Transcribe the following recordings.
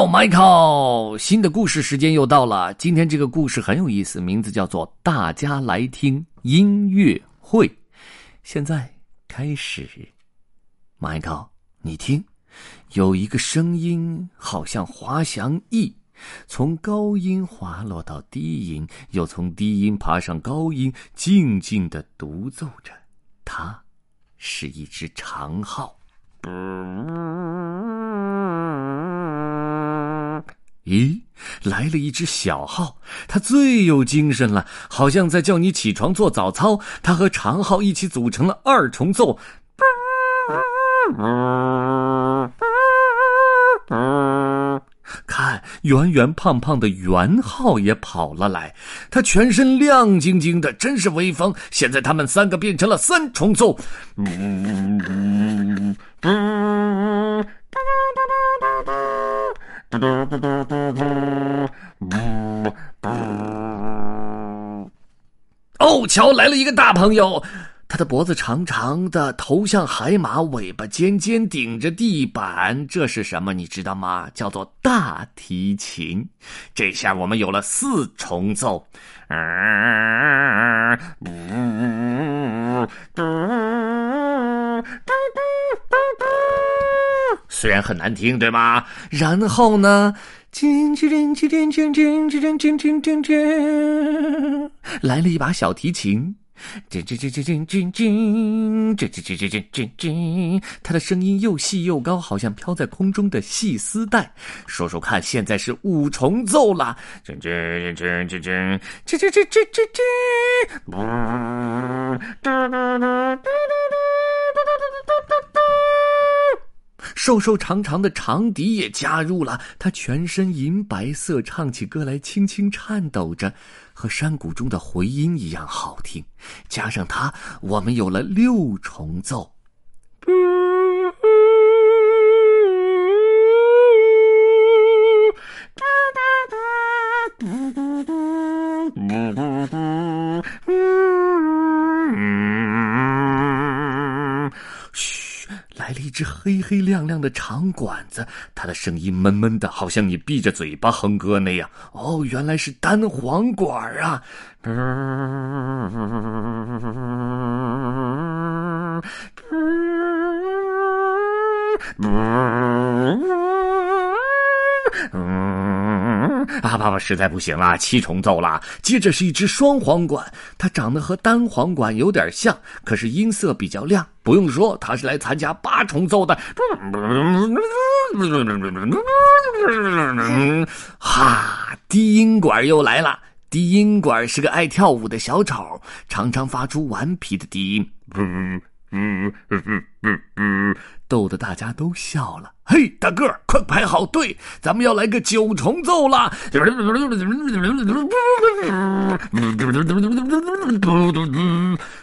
Hello, Michael，新的故事时间又到了。今天这个故事很有意思，名字叫做《大家来听音乐会》。现在开始，Michael，你听，有一个声音，好像滑翔翼，从高音滑落到低音，又从低音爬上高音，静静的独奏着。它是一只长号。咦，来了一只小号，它最有精神了，好像在叫你起床做早操。它和长号一起组成了二重奏。看，圆圆胖胖的圆号也跑了来，它全身亮晶晶的，真是威风。现在他们三个变成了三重奏。嘟嘟嘟嘟嘟嘟嘟哦，瞧，来了一个大朋友，他的脖子长长的，头像海马，尾巴尖尖，顶着地板。这是什么？你知道吗？叫做大提琴。这下我们有了四重奏。虽然很难听，对吗？然后呢？来了一把小提琴，这这这这这这这这这这这这这，它的声音又细又高，好像飘在空中的细丝带。说说看，现在是五重奏了。这这这这这这这这这这这。瘦瘦长长的长笛也加入了，他全身银白色，唱起歌来轻轻颤抖着，和山谷中的回音一样好听。加上他，我们有了六重奏。来了一只黑黑亮亮的长管子，它的声音闷闷的，好像你闭着嘴巴哼歌那样。哦，原来是单簧管啊！啊，爸爸实在不行了，七重奏了。接着是一只双簧管，它长得和单簧管有点像，可是音色比较亮。不用说，他是来参加八重奏的。哈，低音管又来了。低音管是个爱跳舞的小丑，常常发出顽皮的低音。逗得大家都笑了。嘿，大个儿，快排好队，咱们要来个九重奏了。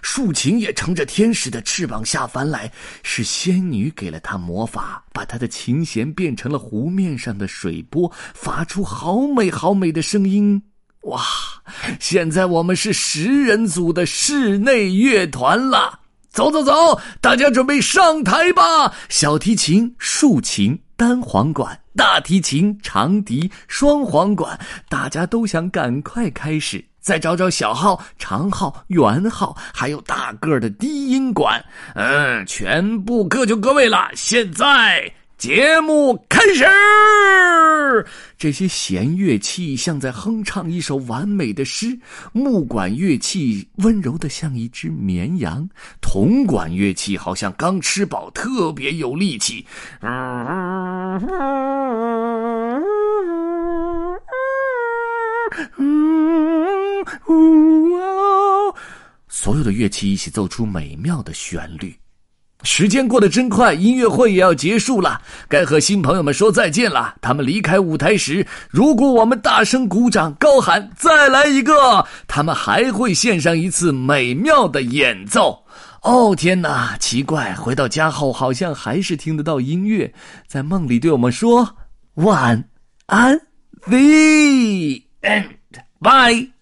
竖琴也乘着天使的翅膀下凡来，是仙女给了他魔法，把他的琴弦变成了湖面上的水波，发出好美好美的声音。哇，现在我们是十人组的室内乐团了。走走走，大家准备上台吧！小提琴、竖琴、单簧管、大提琴、长笛、双簧管，大家都想赶快开始。再找找小号、长号、圆号，还有大个的低音管。嗯，全部各就各位了。现在。节目开始，这些弦乐器像在哼唱一首完美的诗，木管乐器温柔的像一只绵羊，铜管乐器好像刚吃饱，特别有力气。嗯所有的乐器一起奏出美妙的旋律。时间过得真快，音乐会也要结束了，该和新朋友们说再见了。他们离开舞台时，如果我们大声鼓掌、高喊“再来一个”，他们还会献上一次美妙的演奏。哦，天哪！奇怪，回到家后好像还是听得到音乐，在梦里对我们说晚安。The end. Bye.